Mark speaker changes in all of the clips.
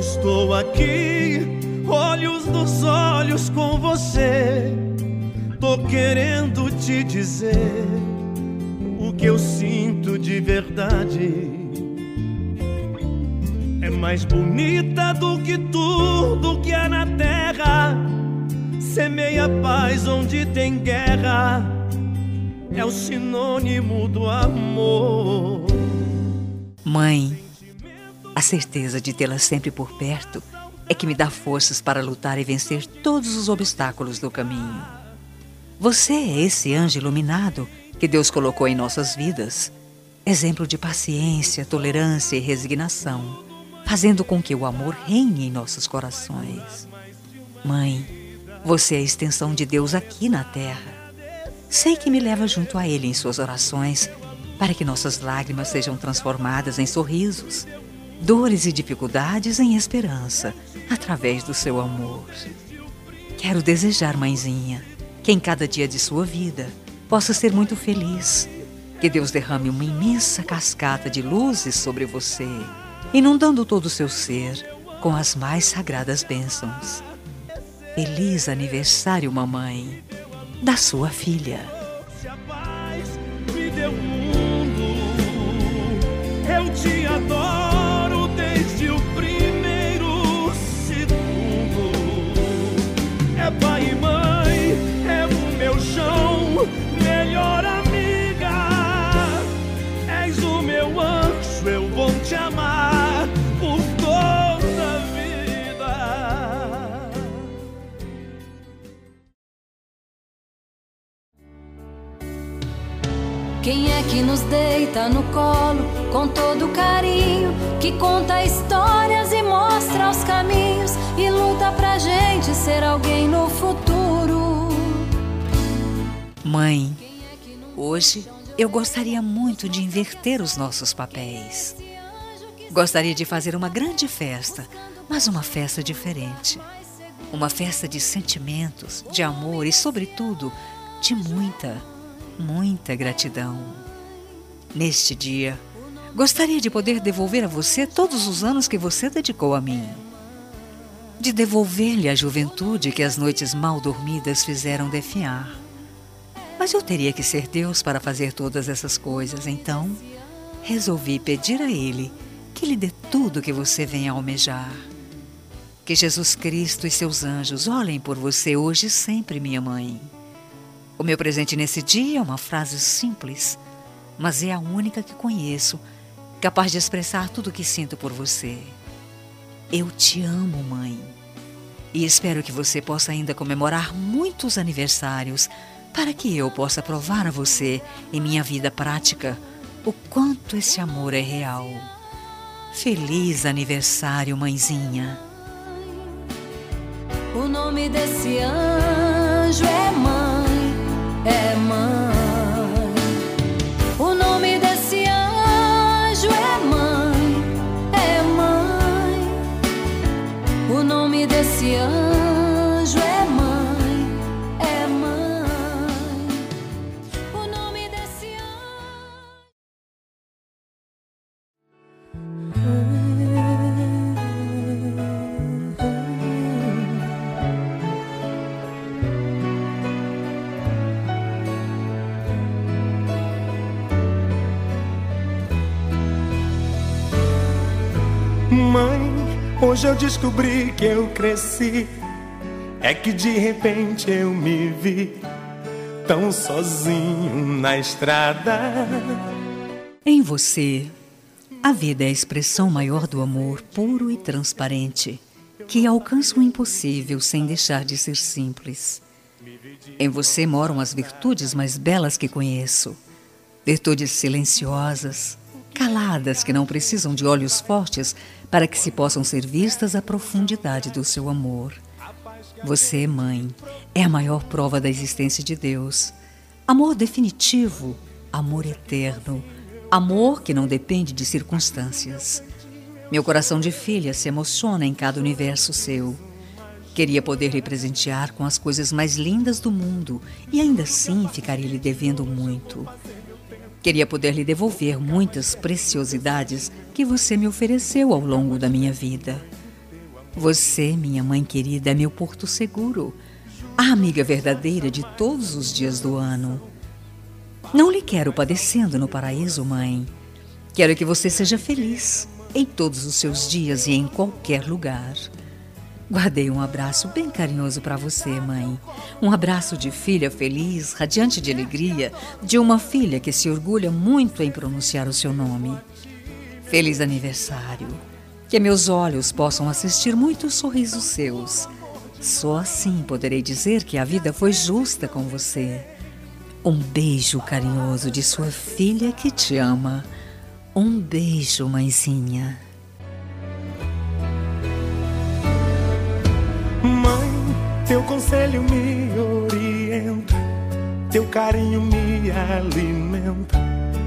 Speaker 1: Estou aqui, olhos nos olhos com você. Tô querendo te dizer o que eu sinto de verdade. É mais bonita do que tudo que há na terra. Semeia paz onde tem guerra. É o sinônimo do amor.
Speaker 2: Mãe, a certeza de tê-la sempre por perto é que me dá forças para lutar e vencer todos os obstáculos do caminho. Você é esse anjo iluminado que Deus colocou em nossas vidas, exemplo de paciência, tolerância e resignação, fazendo com que o amor reine em nossos corações. Mãe, você é a extensão de Deus aqui na terra. Sei que me leva junto a Ele em suas orações, para que nossas lágrimas sejam transformadas em sorrisos dores e dificuldades em esperança, através do seu amor. Quero desejar, mãezinha, que em cada dia de sua vida possa ser muito feliz. Que Deus derrame uma imensa cascata de luzes sobre você, inundando todo o seu ser com as mais sagradas bênçãos. Feliz aniversário, mamãe, da sua filha.
Speaker 1: Eu te adoro. Pai e mãe, é o meu chão, melhor amiga. És o meu anjo, eu vou te amar por toda a vida.
Speaker 3: Quem é que nos deita no colo com todo carinho, que conta histórias e mostra os caminhos? e luta pra gente ser alguém no futuro.
Speaker 2: Mãe, hoje eu gostaria muito de inverter os nossos papéis. Gostaria de fazer uma grande festa, mas uma festa diferente. Uma festa de sentimentos, de amor e, sobretudo, de muita, muita gratidão. Neste dia, gostaria de poder devolver a você todos os anos que você dedicou a mim de devolver-lhe a juventude que as noites mal dormidas fizeram definhar. Mas eu teria que ser Deus para fazer todas essas coisas, então resolvi pedir a Ele que lhe dê tudo que você vem a almejar. Que Jesus Cristo e seus anjos olhem por você hoje e sempre, minha mãe. O meu presente nesse dia é uma frase simples, mas é a única que conheço, capaz de expressar tudo o que sinto por você. Eu te amo, mãe. E espero que você possa ainda comemorar muitos aniversários para que eu possa provar a você, em minha vida prática, o quanto esse amor é real. Feliz aniversário, mãezinha.
Speaker 3: O nome desse anjo é mãe, é mãe.
Speaker 1: Eu descobri que eu cresci. É que de repente eu me vi tão sozinho na estrada.
Speaker 2: Em você, a vida é a expressão maior do amor puro e transparente, que alcança o impossível sem deixar de ser simples. Em você moram as virtudes mais belas que conheço, virtudes silenciosas, caladas que não precisam de olhos fortes para que se possam ser vistas a profundidade do seu amor. Você, mãe, é a maior prova da existência de Deus. Amor definitivo, amor eterno, amor que não depende de circunstâncias. Meu coração de filha se emociona em cada universo seu. Queria poder lhe presentear com as coisas mais lindas do mundo e ainda assim ficaria lhe devendo muito. Queria poder lhe devolver muitas preciosidades que você me ofereceu ao longo da minha vida. Você, minha mãe querida, é meu porto seguro, a amiga verdadeira de todos os dias do ano. Não lhe quero padecendo no paraíso, mãe. Quero que você seja feliz em todos os seus dias e em qualquer lugar. Guardei um abraço bem carinhoso para você, mãe. Um abraço de filha feliz, radiante de alegria, de uma filha que se orgulha muito em pronunciar o seu nome. Feliz aniversário. Que meus olhos possam assistir muitos sorrisos seus. Só assim poderei dizer que a vida foi justa com você. Um beijo carinhoso de sua filha que te ama. Um beijo, mãezinha.
Speaker 1: Teu conselho me orienta, teu carinho me alimenta,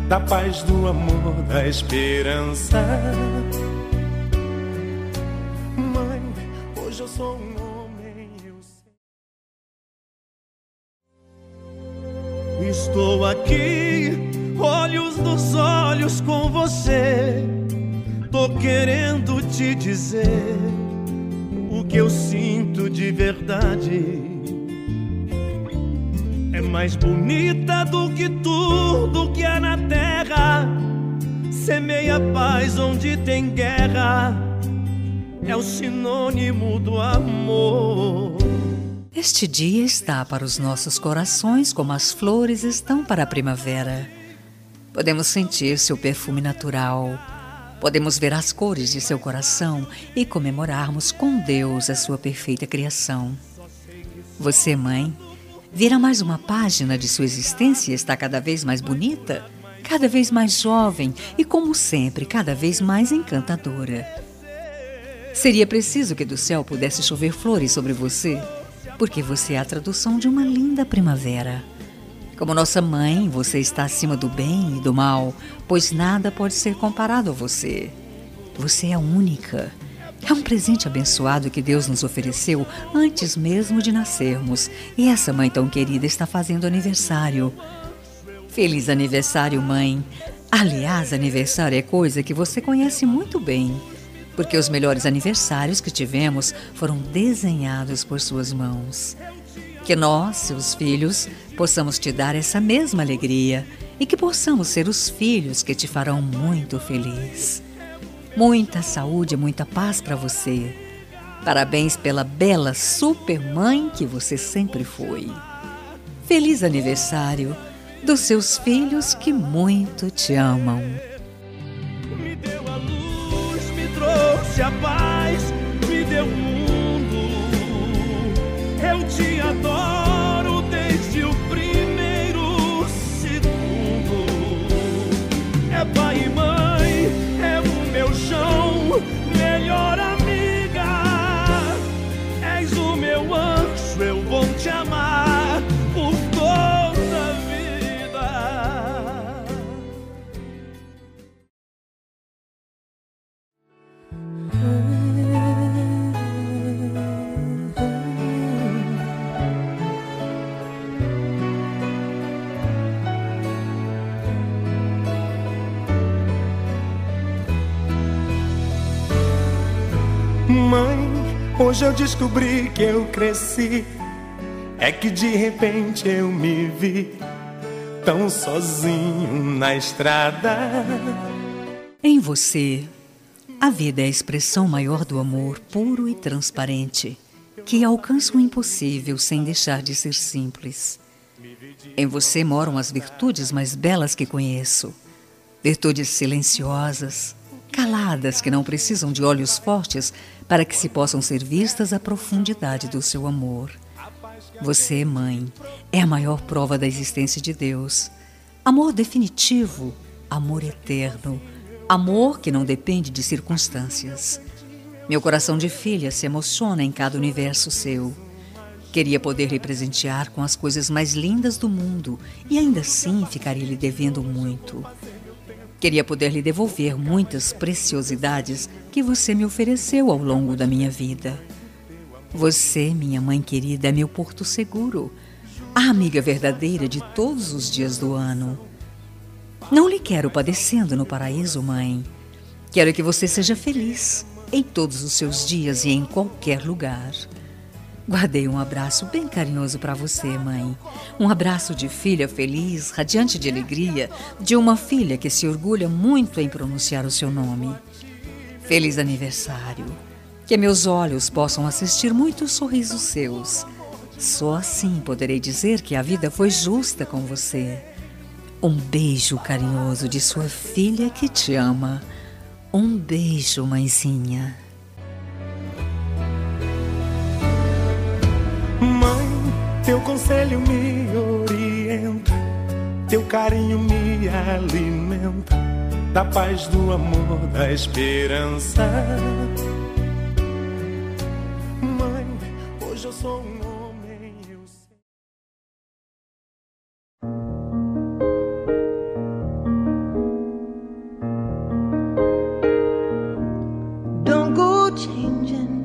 Speaker 1: da paz, do amor, da esperança. Mãe, hoje eu sou um homem. Eu sei. Estou aqui, olhos nos olhos com você. Tô querendo te dizer o que eu sinto de verdade. É mais bonita do que tudo que há na terra. Semeia paz onde tem guerra. É o sinônimo do amor.
Speaker 2: Este dia está para os nossos corações como as flores estão para a primavera. Podemos sentir seu perfume natural Podemos ver as cores de seu coração e comemorarmos com Deus a sua perfeita criação. Você, mãe, vira mais uma página de sua existência e está cada vez mais bonita, cada vez mais jovem e, como sempre, cada vez mais encantadora. Seria preciso que do céu pudesse chover flores sobre você, porque você é a tradução de uma linda primavera. Como nossa mãe, você está acima do bem e do mal, pois nada pode ser comparado a você. Você é única. É um presente abençoado que Deus nos ofereceu antes mesmo de nascermos. E essa mãe tão querida está fazendo aniversário. Feliz aniversário, mãe. Aliás, aniversário é coisa que você conhece muito bem, porque os melhores aniversários que tivemos foram desenhados por suas mãos. Que nós, seus filhos, possamos te dar essa mesma alegria e que possamos ser os filhos que te farão muito feliz. Muita saúde e muita paz para você. Parabéns pela bela super mãe que você sempre foi. Feliz aniversário dos seus filhos que muito te amam.
Speaker 1: Me deu a luz, me trouxe a paz, me deu um eu te adoro hoje eu descobri que eu cresci. É que de repente eu me vi tão sozinho na estrada.
Speaker 2: Em você, a vida é a expressão maior do amor puro e transparente, que alcança o impossível sem deixar de ser simples. Em você moram as virtudes mais belas que conheço, virtudes silenciosas, caladas que não precisam de olhos fortes para que se possam ser vistas a profundidade do seu amor. Você, mãe, é a maior prova da existência de Deus. Amor definitivo, amor eterno, amor que não depende de circunstâncias. Meu coração de filha se emociona em cada universo seu. Queria poder lhe presentear com as coisas mais lindas do mundo e ainda assim ficaria lhe devendo muito. Queria poder lhe devolver muitas preciosidades que você me ofereceu ao longo da minha vida. Você, minha mãe querida, é meu porto seguro, a amiga verdadeira de todos os dias do ano. Não lhe quero padecendo no paraíso, mãe. Quero que você seja feliz em todos os seus dias e em qualquer lugar. Guardei um abraço bem carinhoso para você, mãe. Um abraço de filha feliz, radiante de alegria, de uma filha que se orgulha muito em pronunciar o seu nome. Feliz aniversário. Que meus olhos possam assistir muitos sorrisos seus. Só assim poderei dizer que a vida foi justa com você. Um beijo carinhoso de sua filha que te ama. Um beijo, mãezinha.
Speaker 1: Teu conselho me orienta, teu carinho me alimenta, da paz, do amor, da esperança. Mãe, hoje eu sou um homem. Eu sei.
Speaker 4: Don't go changing.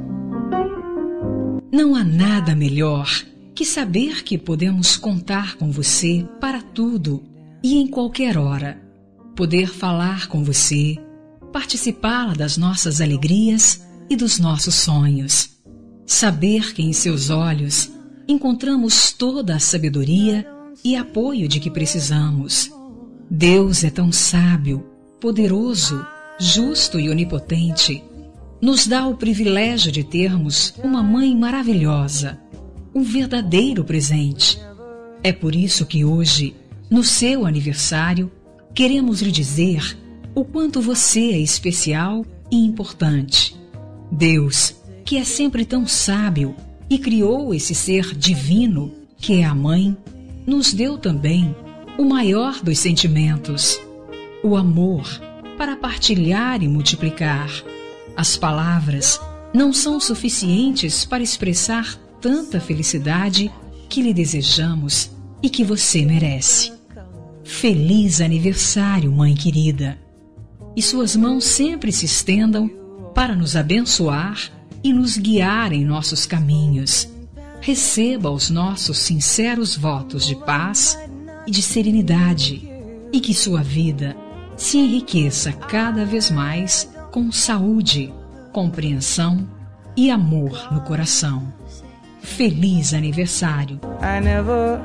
Speaker 5: Não há nada melhor que saber que podemos contar com você para tudo e em qualquer hora. Poder falar com você, participar das nossas alegrias e dos nossos sonhos. Saber que em seus olhos encontramos toda a sabedoria e apoio de que precisamos. Deus é tão sábio, poderoso, justo e onipotente nos dá o privilégio de termos uma mãe maravilhosa, um verdadeiro presente. É por isso que hoje, no seu aniversário, queremos lhe dizer o quanto você é especial e importante. Deus, que é sempre tão sábio e criou esse ser divino, que é a mãe, nos deu também o maior dos sentimentos, o amor, para partilhar e multiplicar. As palavras não são suficientes para expressar tanta felicidade que lhe desejamos e que você merece. Feliz aniversário, mãe querida! E suas mãos sempre se estendam para nos abençoar e nos guiar em nossos caminhos. Receba os nossos sinceros votos de paz e de serenidade e que sua vida se enriqueça cada vez mais com saúde, compreensão e amor no coração. Feliz aniversário!
Speaker 4: I never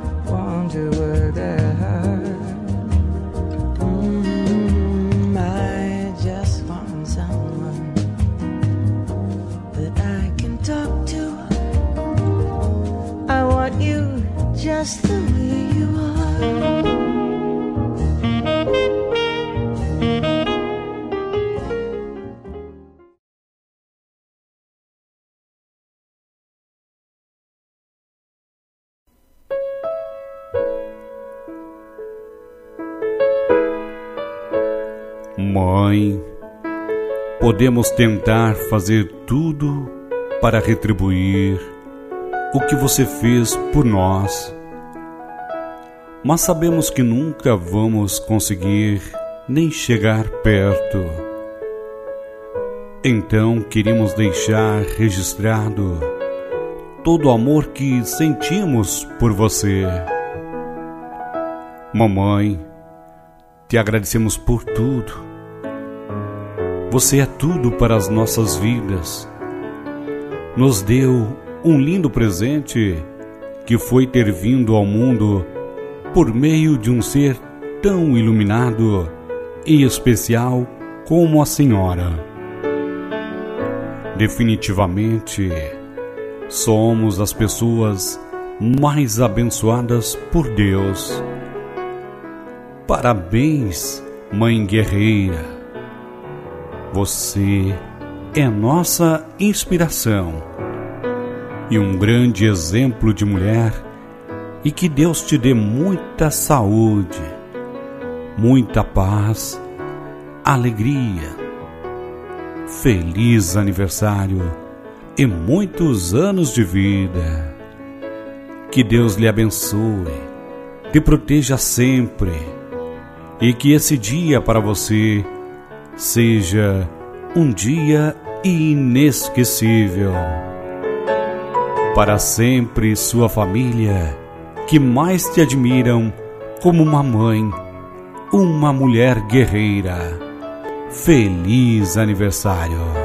Speaker 6: podemos tentar fazer tudo para retribuir o que você fez por nós, mas sabemos que nunca vamos conseguir nem chegar perto. Então queremos deixar registrado todo o amor que sentimos por você. Mamãe, te agradecemos por tudo. Você é tudo para as nossas vidas. Nos deu um lindo presente que foi ter vindo ao mundo por meio de um ser tão iluminado e especial como a Senhora. Definitivamente, somos as pessoas mais abençoadas por Deus. Parabéns, Mãe Guerreira. Você é nossa inspiração e um grande exemplo de mulher, e que Deus te dê muita saúde, muita paz, alegria. Feliz aniversário e muitos anos de vida. Que Deus lhe abençoe, te proteja sempre e que esse dia para você seja um dia inesquecível. Para sempre, sua família, que mais te admiram como uma mãe, uma mulher guerreira. Feliz aniversário!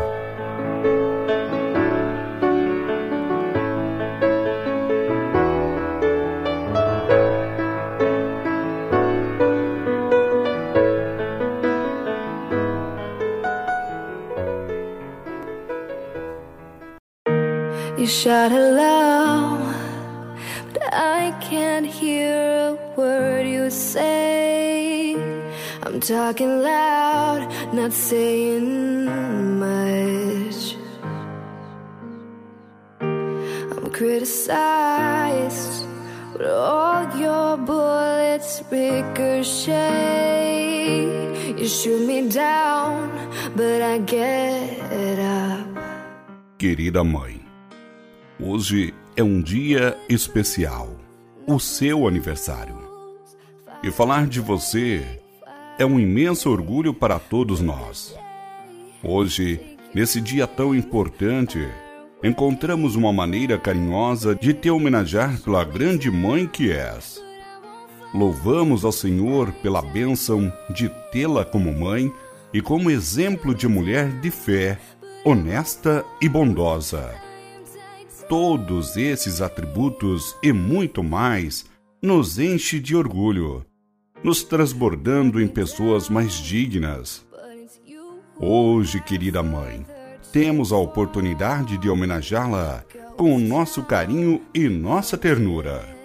Speaker 3: Shout hello, but I can't hear a word you say. I'm talking loud, not saying much. I'm criticized, but all your bullets ricochet. You shoot me down, but I get up.
Speaker 6: Querida mãe, hoje é um dia especial, o seu aniversário. E falar de você é um imenso orgulho para todos nós. Hoje, nesse dia tão importante, encontramos uma maneira carinhosa de te homenagear pela grande mãe que és. Louvamos ao Senhor pela bênção de tê-la como mãe e como exemplo de mulher de fé, honesta e bondosa. Todos esses atributos e muito mais nos enche de orgulho nos transbordando em pessoas mais dignas. Hoje, querida mãe, temos a oportunidade de homenageá-la com o nosso carinho e nossa ternura.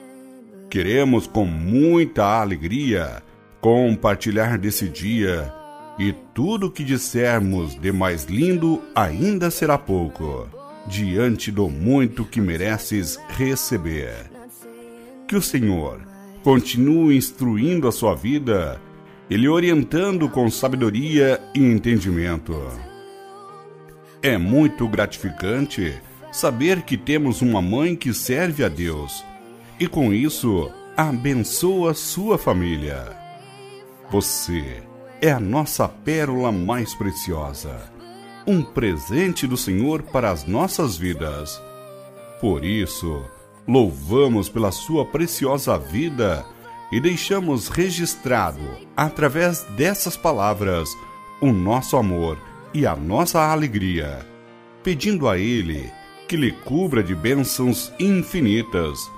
Speaker 6: Queremos, com muita alegria, compartilhar desse dia e tudo o que dissermos de mais lindo ainda será pouco, diante do muito que mereces receber. Que o Senhor continue instruindo a sua vida e lhe orientando com sabedoria e entendimento. É muito gratificante saber que temos uma mãe que serve a Deus e com isso abençoa sua família. Você é a nossa pérola mais preciosa, um presente do Senhor para as nossas vidas. Por isso, louvamos pela sua preciosa vida e deixamos registrado, através dessas palavras, o nosso amor e a nossa alegria, pedindo a Ele que lhe cubra de bênçãos infinitas,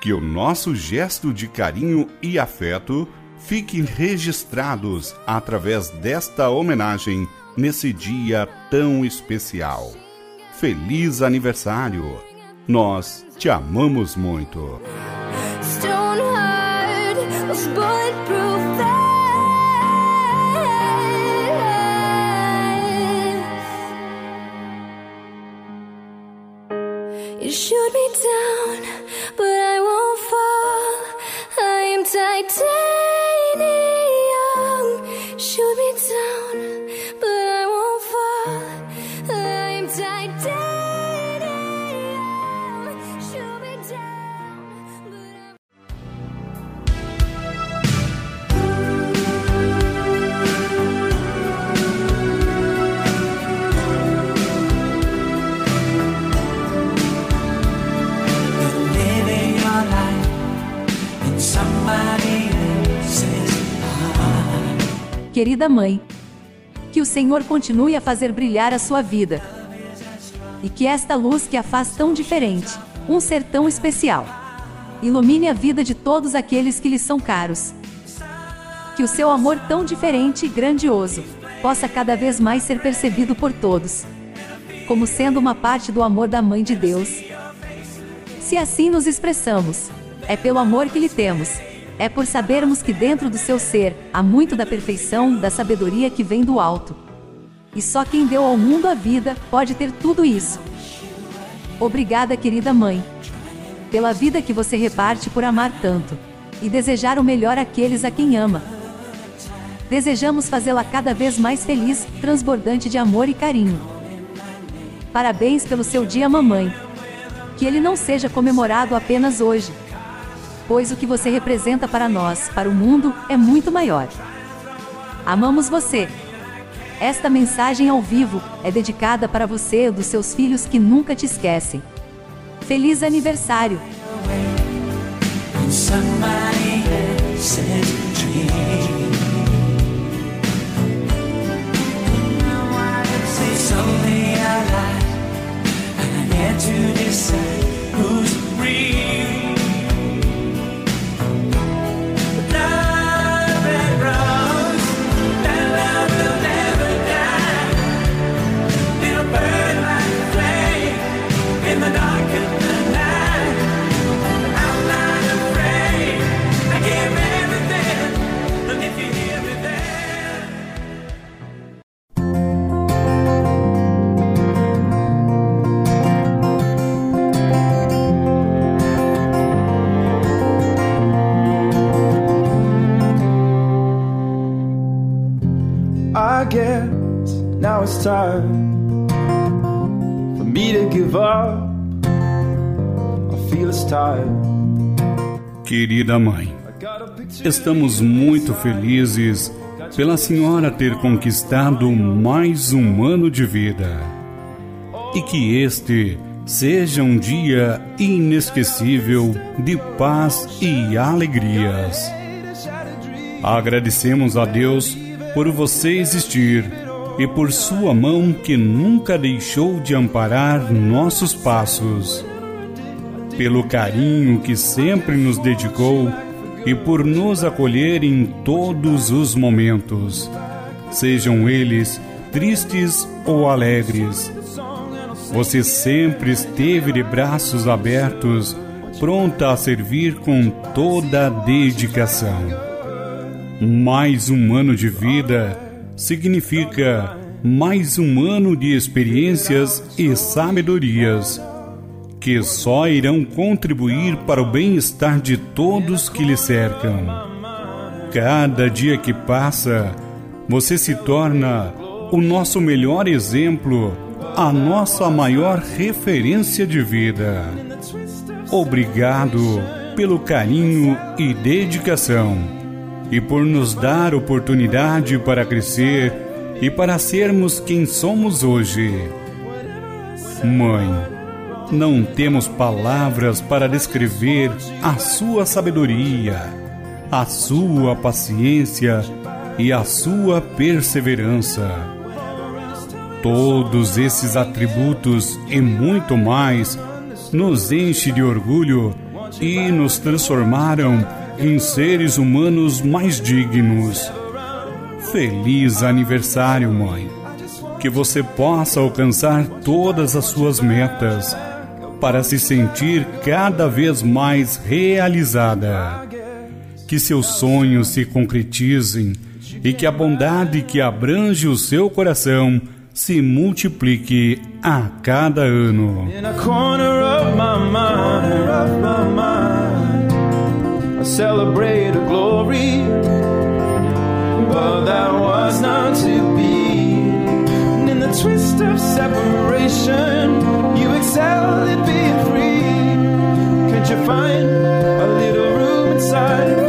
Speaker 6: que o nosso gesto de carinho e afeto fiquem registrados através desta homenagem nesse dia tão especial. Feliz aniversário! Nós te amamos muito.
Speaker 3: You shoot me down, but I won't fall. I am titanium.
Speaker 7: Querida mãe, que o Senhor continue a fazer brilhar a sua vida. E que esta luz que a faz tão diferente, um ser tão especial, ilumine a vida de todos aqueles que lhe são caros. Que o seu amor tão diferente e grandioso possa cada vez mais ser percebido por todos, como sendo uma parte do amor da Mãe de Deus. Se assim nos expressamos, é pelo amor que lhe temos. É por sabermos que dentro do seu ser há muito da perfeição, da sabedoria que vem do alto. E só quem deu ao mundo a vida pode ter tudo isso. Obrigada, querida mãe, pela vida que você reparte por amar tanto e desejar o melhor àqueles a quem ama. Desejamos fazê-la cada vez mais feliz, transbordante de amor e carinho. Parabéns pelo seu dia, mamãe. Que ele não seja comemorado apenas hoje, pois o que você representa para nós, para o mundo, é muito maior. Amamos você. Esta mensagem ao vivo é dedicada para você e dos seus filhos que nunca te esquecem. Feliz aniversário!
Speaker 1: to decide who's real.
Speaker 8: Time for me to give up. I feel it's time.
Speaker 6: Querida mãe, estamos muito felizes pela senhora ter conquistado mais um ano de vida. E que este seja um dia inesquecível de paz e alegrias. Agradecemos a Deus por você existir e por sua mão que nunca deixou de amparar nossos passos. Pelo carinho que sempre nos dedicou e por nos acolher em todos os momentos, sejam eles tristes ou alegres. Você sempre esteve de braços abertos, pronta a servir com toda a dedicação. Mais um ano de vida significa mais um ano de experiências e sabedorias que só irão contribuir para o bem-estar de todos que lhe cercam. Cada dia que passa, você se torna o nosso melhor exemplo, a nossa maior referência de vida. Obrigado pelo carinho e dedicação e por nos dar oportunidade para crescer e para sermos quem somos hoje. Mãe, não temos palavras para descrever a sua sabedoria, a sua paciência e a sua perseverança. Todos esses atributos e muito mais nos enche de orgulho e nos transformaram em seres humanos mais dignos. Feliz aniversário, mãe! Que você possa alcançar todas as suas metas para se sentir cada vez mais realizada. Que seus sonhos se concretizem e que a bondade que abrange o seu coração se multiplique a cada ano.
Speaker 8: Celebrate a glory, but that was not to be. And in the twist of separation, you excelled at being free. Could you find a little room inside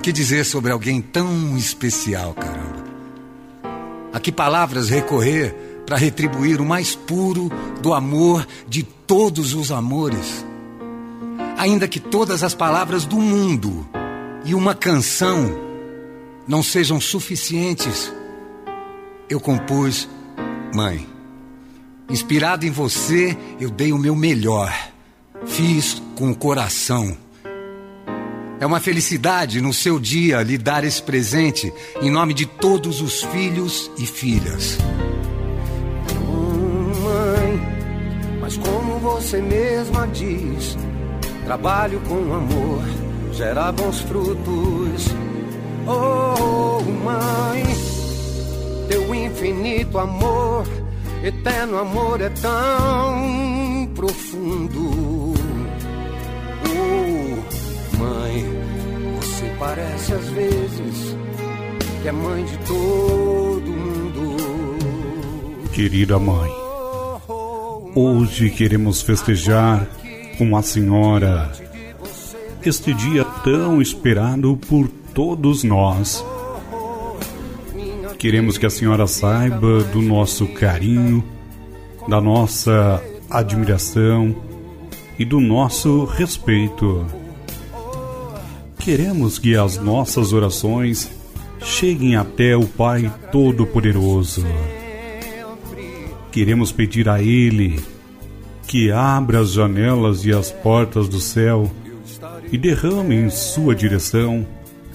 Speaker 9: que dizer sobre alguém tão especial, caramba? A que palavras recorrer para retribuir o mais puro do amor de todos os amores? Ainda que todas as palavras do mundo e uma canção não sejam suficientes, eu compus, mãe. Inspirado em você, eu dei o meu melhor. Fiz com o coração. É uma felicidade no seu dia lhe dar esse presente em nome de todos os filhos e filhas.
Speaker 10: Mãe, mas como você mesma diz, trabalho com amor gera bons frutos. Oh, mãe, teu infinito amor, eterno amor é tão profundo. Mãe, você parece às vezes que é mãe de todo mundo.
Speaker 6: Querida mãe, hoje queremos festejar com a senhora este dia tão esperado por todos nós. Queremos que a senhora saiba do nosso carinho, da nossa admiração e do nosso respeito. Queremos que as nossas orações cheguem até o Pai Todo-Poderoso. Queremos pedir a Ele que abra as janelas e as portas do céu e derrame em sua direção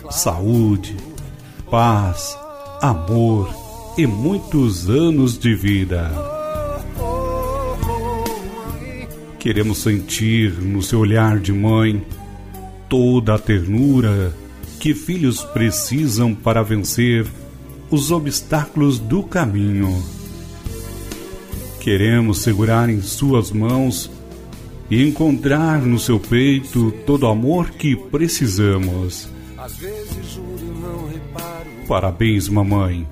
Speaker 6: saúde, paz, amor e muitos anos de vida. Queremos sentir no seu olhar de mãe toda a ternura que filhos precisam para vencer os obstáculos do caminho. Queremos segurar em Suas mãos e encontrar no seu peito todo o amor que precisamos. Parabéns, mamãe.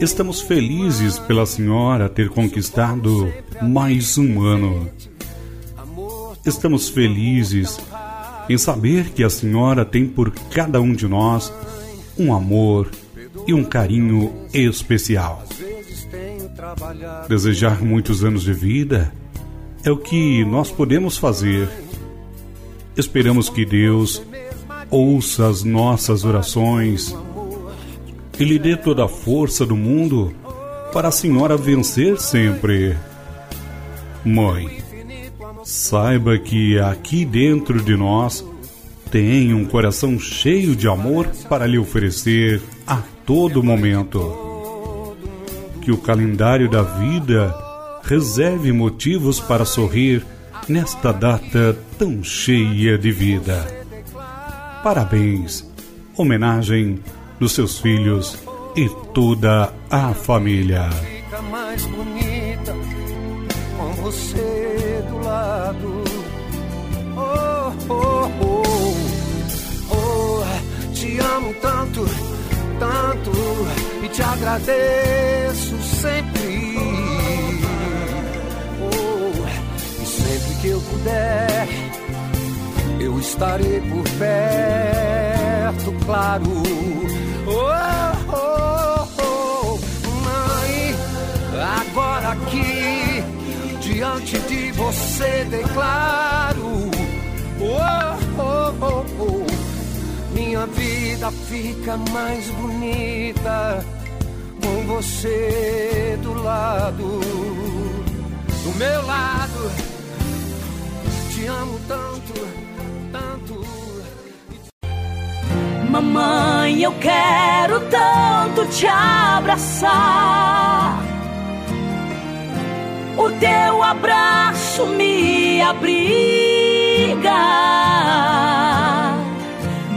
Speaker 6: Estamos felizes pela senhora ter conquistado mais um ano. Estamos felizes em saber que a senhora tem por cada um de nós um amor e um carinho especial. Desejar muitos anos de vida é o que nós podemos fazer. Esperamos que Deus ouça as nossas orações e lhe dê toda a força do mundo para a senhora vencer sempre. Mãe, saiba que aqui dentro de nós tem um coração cheio de amor para lhe oferecer a todo momento. Que o calendário da vida reserve motivos para sorrir nesta data tão cheia de vida. Parabéns, homenagem dos seus filhos e toda a família.
Speaker 10: Você do lado. Oh, oh, oh, oh, te amo tanto, tanto e te agradeço sempre. Oh, e sempre que eu puder, eu estarei por perto, claro. Oh, oh, oh, mãe, agora aqui diante de você declaro. Oh, oh, oh, oh, minha vida fica mais bonita com você do lado, do meu lado. Te amo tanto, tanto.
Speaker 11: Mamãe, eu quero tanto te abraçar. O teu abraço me abriga.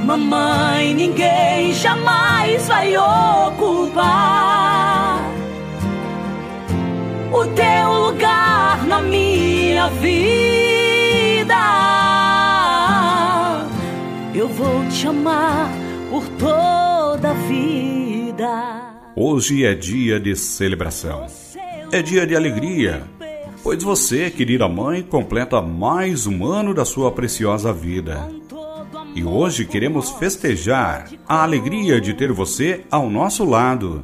Speaker 11: Mamãe, ninguém jamais vai ocupar o teu lugar na minha vida. Eu vou te amar por toda a vida.
Speaker 6: Hoje é dia de celebração. É dia de alegria, pois você, querida mãe, completa mais um ano da sua preciosa vida. E hoje queremos festejar a alegria de ter você ao nosso lado,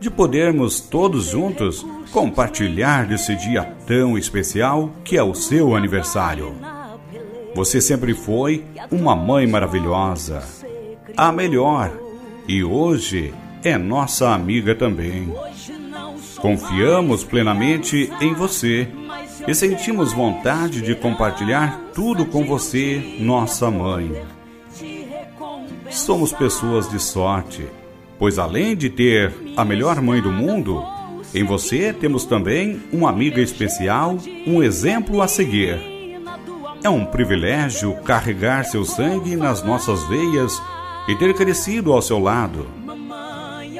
Speaker 6: de podermos todos juntos compartilhar desse dia tão especial que é o seu aniversário. Você sempre foi uma mãe maravilhosa, a melhor, e hoje é nossa amiga também. Confiamos plenamente em você e sentimos vontade de compartilhar tudo com você, nossa mãe. Somos pessoas de sorte, pois além de ter a melhor mãe do mundo, em você temos também uma amiga especial, um exemplo a seguir. É um privilégio carregar seu sangue nas nossas veias e ter crescido ao seu lado.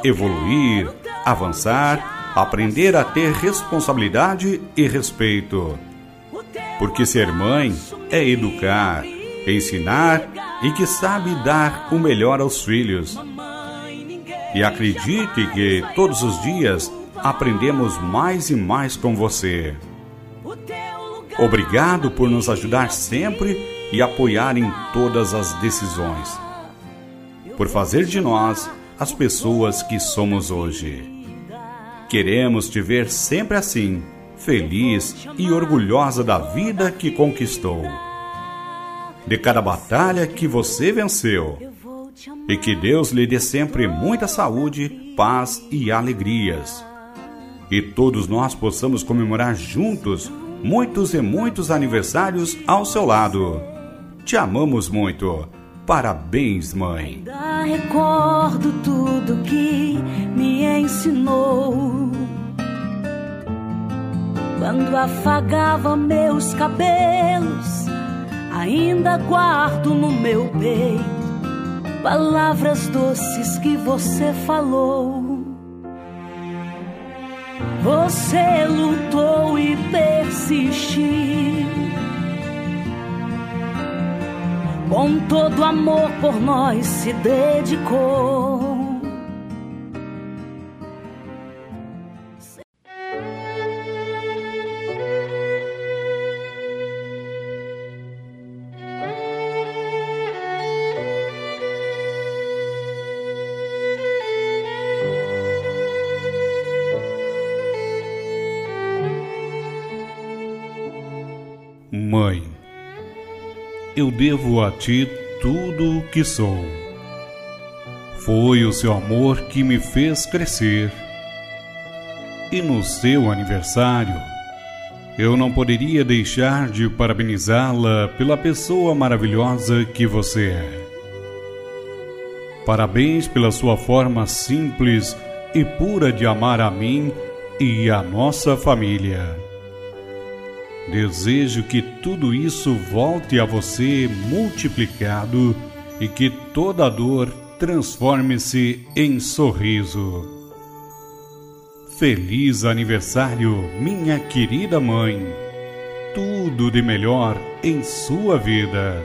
Speaker 6: Evoluir, avançar, aprender a ter responsabilidade e respeito. Porque ser mãe é educar, ensinar e que sabe dar o melhor aos filhos. E acredite que todos os dias aprendemos mais e mais com você. Obrigado por nos ajudar sempre e apoiar em todas as decisões. Por fazer de nós as pessoas que somos hoje. Queremos te ver sempre assim, feliz e orgulhosa da vida que conquistou. De cada batalha que você venceu. E que Deus lhe dê sempre muita saúde, paz e alegrias. E todos nós possamos comemorar juntos muitos e muitos aniversários ao seu lado. Te amamos muito. Parabéns, mãe.
Speaker 11: Ainda recordo tudo que me ensinou. Quando afagava meus cabelos, ainda guardo no meu peito palavras doces que você falou.
Speaker 1: Você lutou e persistiu. Com todo amor por nós se dedicou.
Speaker 6: Eu devo a ti tudo o que sou. Foi o seu amor que me fez crescer. E no seu aniversário, eu não poderia deixar de parabenizá-la pela pessoa maravilhosa que você é. Parabéns pela sua forma simples e pura de amar a mim e a nossa família. Desejo que tudo isso volte a você multiplicado e que toda dor transforme-se em sorriso. Feliz aniversário, minha querida mãe! Tudo de melhor em sua vida.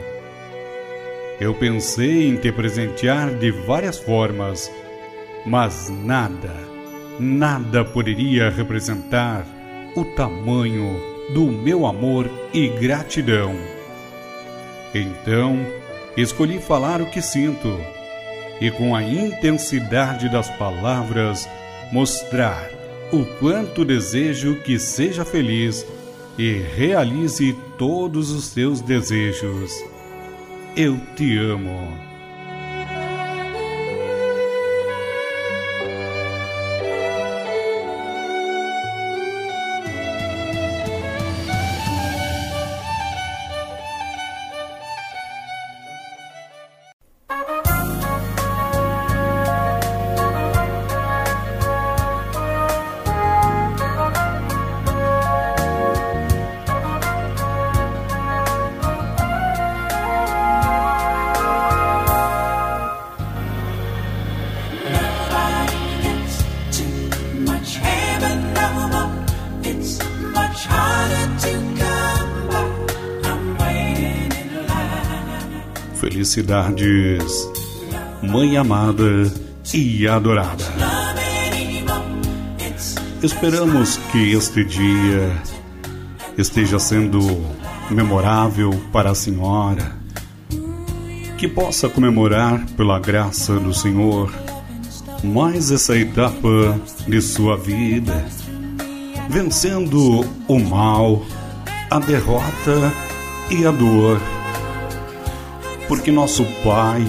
Speaker 6: Eu pensei em te presentear de várias formas, mas nada, nada poderia representar o tamanho do meu amor e gratidão. Então, escolhi falar o que sinto e, com a intensidade das palavras, mostrar o quanto desejo que seja feliz e realize todos os seus desejos. Eu te amo. Felicidades, Mãe amada e adorada. Esperamos que este dia esteja sendo memorável para a Senhora, que possa comemorar pela graça do Senhor mais essa etapa de sua vida, vencendo o mal, a derrota e a dor porque nosso Pai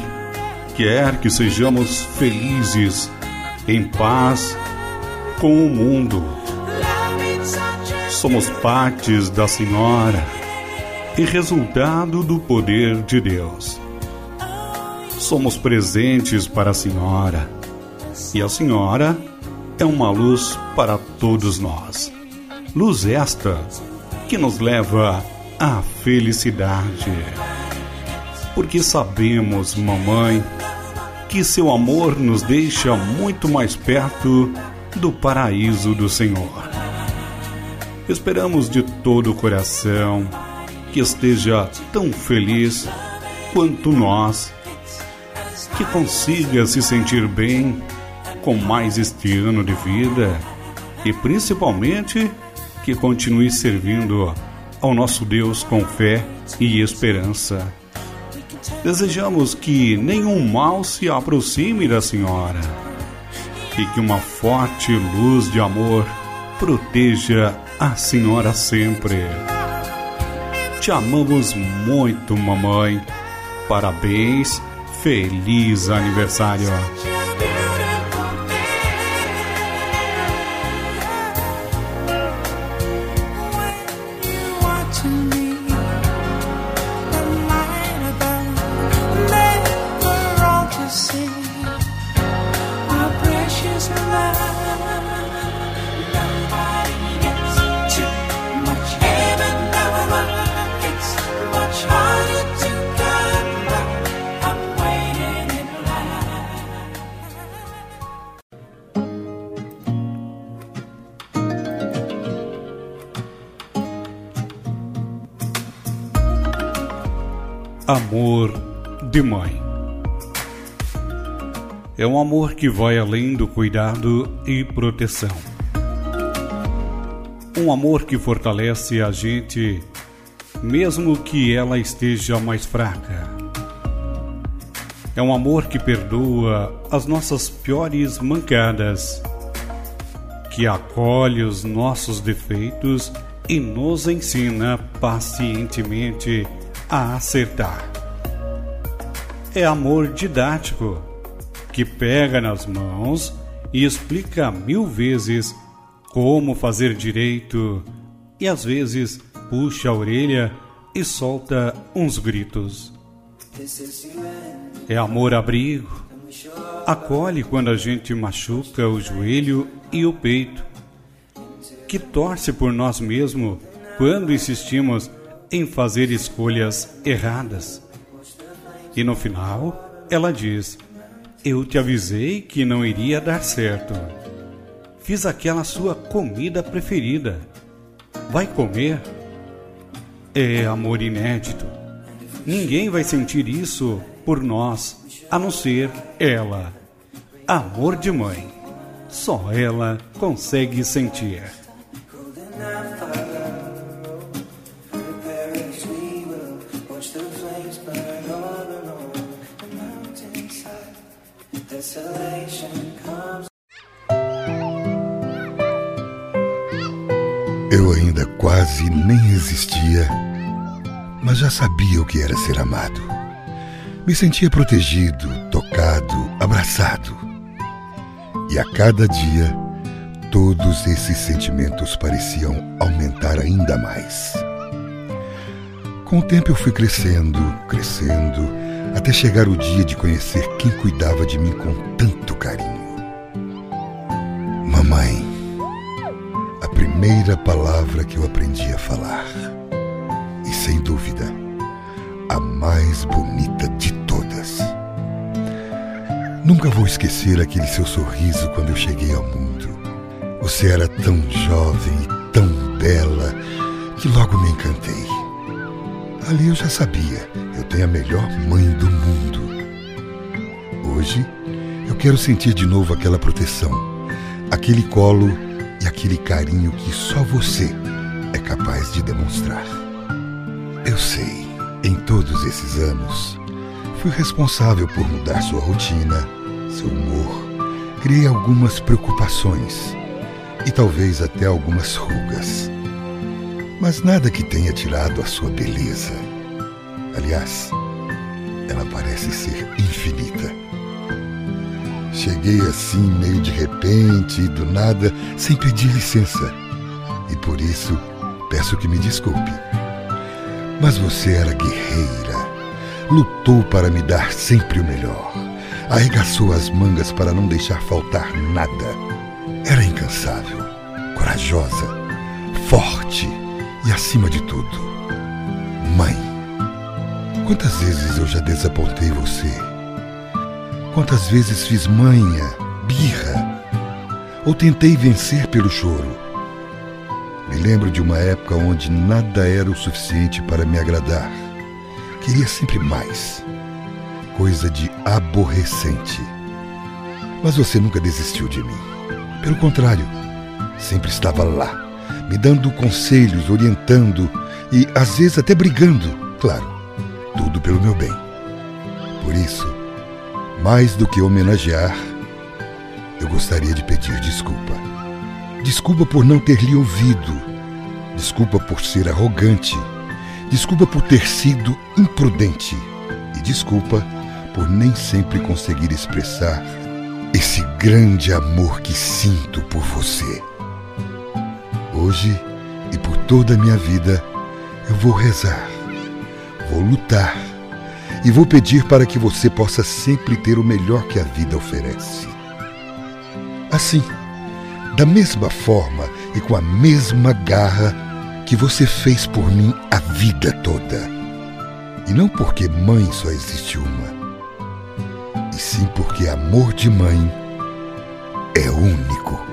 Speaker 6: quer que sejamos felizes, em paz com o mundo. Somos partes da Senhora e resultado do poder de Deus. Somos presentes para a Senhora e a Senhora é uma luz para todos nós. Luz esta que nos leva à felicidade porque sabemos, mamãe, que seu amor nos deixa muito mais perto do paraíso do Senhor. Esperamos de todo o coração que esteja tão feliz quanto nós, que consiga se sentir bem com mais este ano de vida e principalmente que continue servindo ao nosso Deus com fé e esperança Desejamos que nenhum mal se aproxime da Senhora e que uma forte luz de amor proteja a Senhora sempre. Te amamos muito, mamãe. Parabéns, feliz aniversário. De mãe. É um amor que vai além do cuidado e proteção. Um amor que fortalece a gente, mesmo que ela esteja mais fraca. É um amor que perdoa as nossas piores mancadas, que acolhe os nossos defeitos e nos ensina pacientemente a acertar. É amor didático, que pega nas mãos e explica mil vezes como fazer direito e às vezes puxa a orelha e solta uns gritos. É amor abrigo, acolhe quando a gente machuca o joelho e o peito, que torce por nós mesmos quando insistimos em fazer escolhas erradas. E no final, ela diz: Eu te avisei que não iria dar certo. Fiz aquela sua comida preferida. Vai comer? É amor inédito. Ninguém vai sentir isso por nós, a não ser ela. Amor de mãe. Só ela consegue sentir.
Speaker 12: Existia, mas já sabia o que era ser amado. Me sentia protegido, tocado, abraçado. E a cada dia, todos esses sentimentos pareciam aumentar ainda mais. Com o tempo eu fui crescendo, crescendo, até chegar o dia de conhecer quem cuidava de mim com tanto carinho. Mamãe, primeira palavra que eu aprendi a falar. E sem dúvida, a mais bonita de todas. Nunca vou esquecer aquele seu sorriso quando eu cheguei ao mundo. Você era tão jovem e tão bela que logo me encantei. Ali eu já sabia, eu tenho a melhor mãe do mundo. Hoje, eu quero sentir de novo aquela proteção, aquele colo e aquele carinho que só você é capaz de demonstrar. Eu sei, em todos esses anos, fui responsável por mudar sua rotina, seu humor, criei algumas preocupações e talvez até algumas rugas mas nada que tenha tirado a sua beleza. Aliás, ela parece ser infinita. Cheguei assim, meio de repente, do nada, sem pedir licença. E por isso, peço que me desculpe. Mas você era guerreira, lutou para me dar sempre o melhor, arregaçou as mangas para não deixar faltar nada. Era incansável, corajosa, forte e, acima de tudo, mãe. Quantas vezes eu já desapontei você? Quantas vezes fiz manha, birra, ou tentei vencer pelo choro? Me lembro de uma época onde nada era o suficiente para me agradar. Queria sempre mais. Coisa de aborrecente. Mas você nunca desistiu de mim. Pelo contrário, sempre estava lá me dando conselhos, orientando e às vezes até brigando, claro, tudo pelo meu bem. Por isso, mais do que homenagear, eu gostaria de pedir desculpa. Desculpa por não ter lhe ouvido. Desculpa por ser arrogante. Desculpa por ter sido imprudente. E desculpa por nem sempre conseguir expressar esse grande amor que sinto por você. Hoje e por toda a minha vida, eu vou rezar, vou lutar e vou pedir para que você possa sempre ter o melhor que a vida oferece. Assim, da mesma forma e com a mesma garra que você fez por mim a vida toda. E não porque mãe só existe uma, e sim porque amor de mãe é único.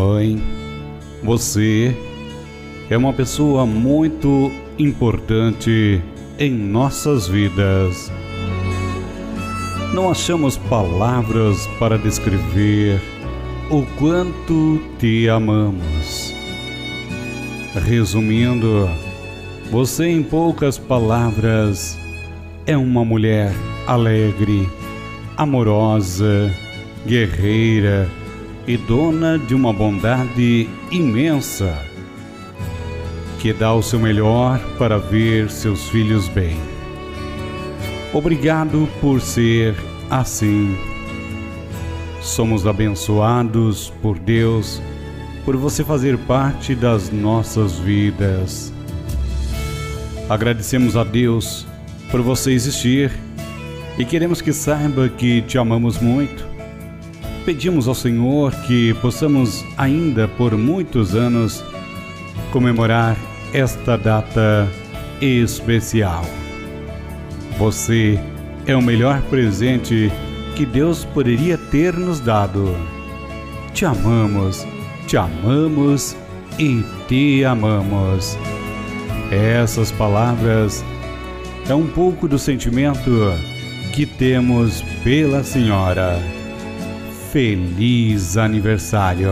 Speaker 6: Mãe, você é uma pessoa muito importante em nossas vidas. Não achamos palavras para descrever o quanto te amamos. Resumindo, você, em poucas palavras, é uma mulher alegre, amorosa, guerreira e dona de uma bondade imensa, que dá o seu melhor para ver seus filhos bem. Obrigado por ser assim. Somos abençoados por Deus por você fazer parte das nossas vidas. Agradecemos a Deus por você existir e queremos que saiba que te amamos muito. Pedimos ao Senhor que possamos ainda por muitos anos comemorar esta data especial. Você é o melhor presente que Deus poderia ter nos dado. Te amamos, te amamos e te amamos. Essas palavras é um pouco do sentimento que temos pela Senhora. Feliz aniversário!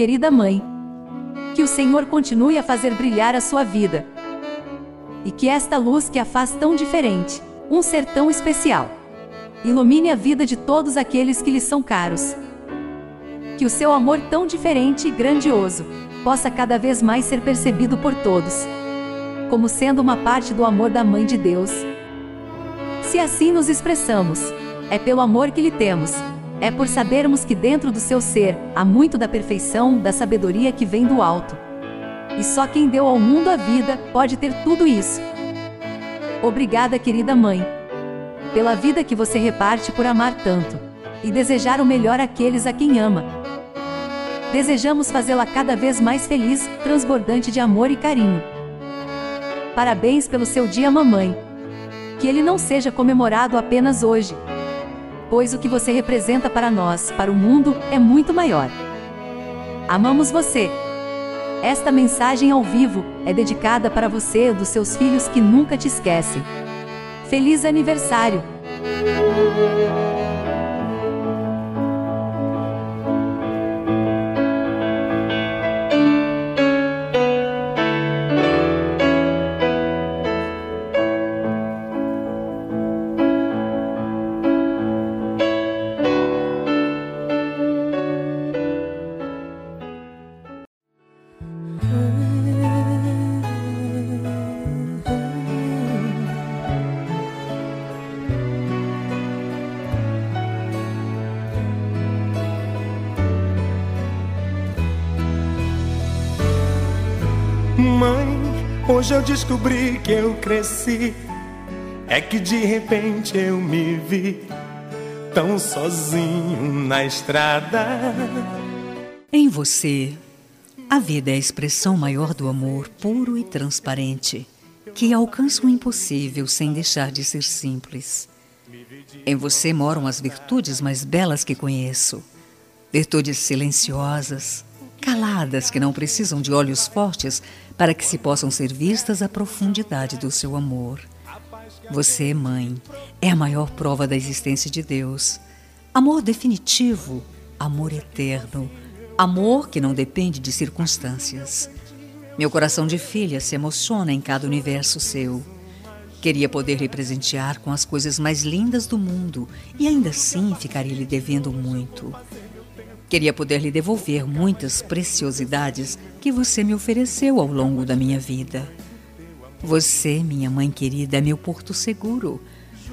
Speaker 7: Querida mãe. Que o Senhor continue a fazer brilhar a sua vida. E que esta luz que a faz tão diferente, um ser tão especial, ilumine a vida de todos aqueles que lhe são caros. Que o seu amor tão diferente e grandioso possa cada vez mais ser percebido por todos, como sendo uma parte do amor da Mãe de Deus. Se assim nos expressamos, é pelo amor que lhe temos é por sabermos que dentro do seu ser há muito da perfeição, da sabedoria que vem do alto. E só quem deu ao mundo a vida pode ter tudo isso. Obrigada, querida mãe, pela vida que você reparte por amar tanto e desejar o melhor àqueles a quem ama. Desejamos fazê-la cada vez mais feliz, transbordante de amor e carinho. Parabéns pelo seu dia, mamãe. Que ele não seja comemorado apenas hoje, pois o que você representa para nós, para o mundo, é muito maior. Amamos você. Esta mensagem ao vivo é dedicada para você e dos seus filhos que nunca te esquecem. Feliz aniversário!
Speaker 1: Eu descobri que eu cresci. É que de repente eu me vi tão sozinho na estrada.
Speaker 2: Em você, a vida é a expressão maior do amor puro e transparente, que alcança o impossível sem deixar de ser simples. Em você moram as virtudes mais belas que conheço, virtudes silenciosas, caladas que não precisam de olhos fortes para que se possam ser vistas a profundidade do seu amor. Você, mãe, é a maior prova da existência de Deus. Amor definitivo, amor eterno, amor que não depende de circunstâncias. Meu coração de filha se emociona em cada universo seu. Queria poder lhe presentear com as coisas mais lindas do mundo e ainda assim ficaria lhe devendo muito. Queria poder lhe devolver muitas preciosidades que você me ofereceu ao longo da minha vida. Você, minha mãe querida, é meu porto seguro,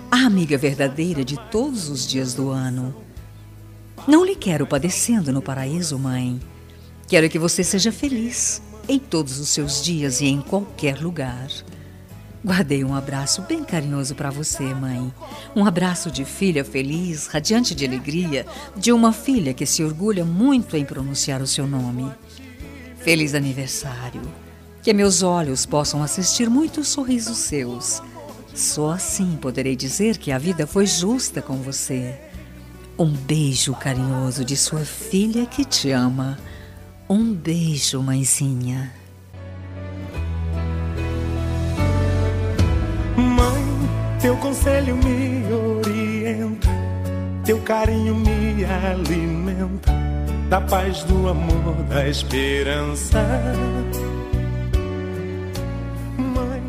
Speaker 2: a amiga verdadeira de todos os dias do ano. Não lhe quero padecendo no paraíso, mãe. Quero que você seja feliz em todos os seus dias e em qualquer lugar. Guardei um abraço bem carinhoso para você, mãe. Um abraço de filha feliz, radiante de alegria, de uma filha que se orgulha muito em pronunciar o seu nome. Feliz aniversário. Que meus olhos possam assistir muitos sorrisos seus. Só assim poderei dizer que a vida foi justa com você. Um beijo carinhoso de sua filha que te ama. Um beijo, mãezinha.
Speaker 1: Mãe, teu conselho me orienta, teu carinho me alimenta, da paz, do amor, da esperança. Mãe,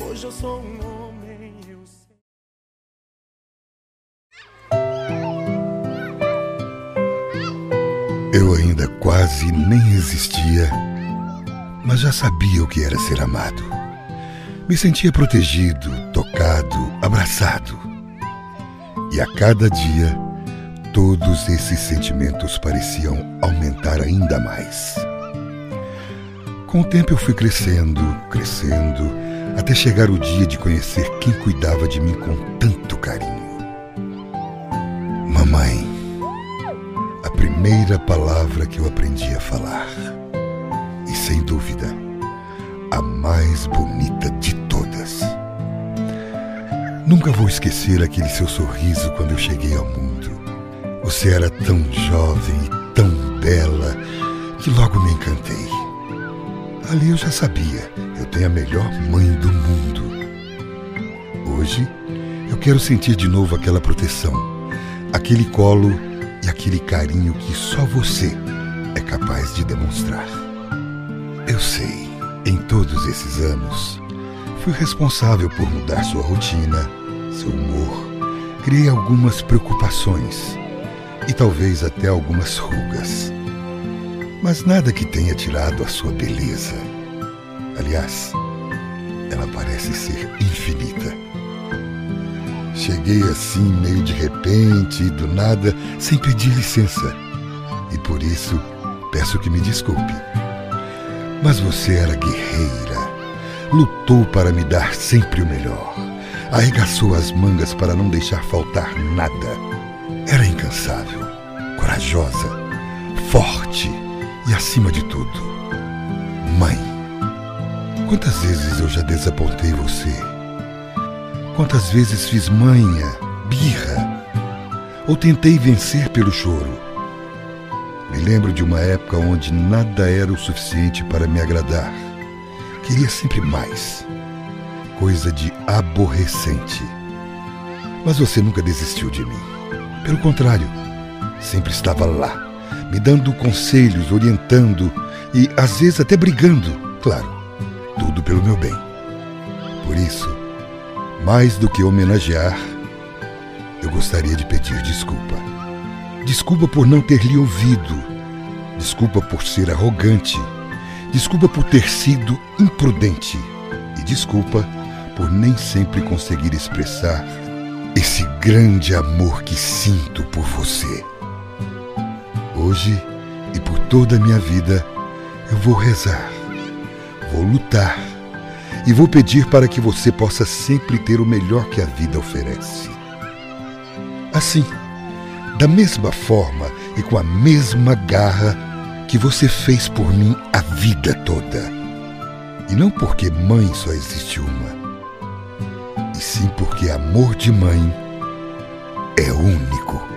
Speaker 1: hoje eu sou um homem. Eu sei.
Speaker 12: Eu ainda quase nem existia, mas já sabia o que era ser amado. Me sentia protegido, tocado, abraçado. E a cada dia, todos esses sentimentos pareciam aumentar ainda mais. Com o tempo eu fui crescendo, crescendo, até chegar o dia de conhecer quem cuidava de mim com tanto carinho. Mamãe, a primeira palavra que eu aprendi a falar. E sem dúvida, a mais bonita de todas. Nunca vou esquecer aquele seu sorriso quando eu cheguei ao mundo. Você era tão jovem e tão bela que logo me encantei. Ali eu já sabia, eu tenho a melhor mãe do mundo. Hoje, eu quero sentir de novo aquela proteção, aquele colo e aquele carinho que só você é capaz de demonstrar. Eu sei, em todos esses anos, fui responsável por mudar sua rotina, seu humor, criei algumas preocupações e talvez até algumas rugas. Mas nada que tenha tirado a sua beleza. Aliás, ela parece ser infinita. Cheguei assim meio de repente e do nada, sem pedir licença. E por isso peço que me desculpe. Mas você era guerreira, lutou para me dar sempre o melhor, arregaçou as mangas para não deixar faltar nada. Era incansável, corajosa, forte e, acima de tudo, mãe. Quantas vezes eu já desapontei você? Quantas vezes fiz manha, birra, ou tentei vencer pelo choro? Me lembro de uma época onde nada era o suficiente para me agradar. Queria sempre mais. Coisa de aborrecente. Mas você nunca desistiu de mim. Pelo contrário, sempre estava lá, me dando conselhos, orientando e às vezes até brigando, claro, tudo pelo meu bem. Por isso, mais do que homenagear, eu gostaria de pedir desculpa. Desculpa por não ter lhe ouvido. Desculpa por ser arrogante. Desculpa por ter sido imprudente. E desculpa por nem sempre conseguir expressar esse grande amor que sinto por você. Hoje e por toda a minha vida, eu vou rezar, vou lutar e vou pedir para que você possa sempre ter o melhor que a vida oferece. Assim, da mesma forma e com a mesma garra que você fez por mim a vida toda. E não porque mãe só existe uma, sim porque amor de mãe é único.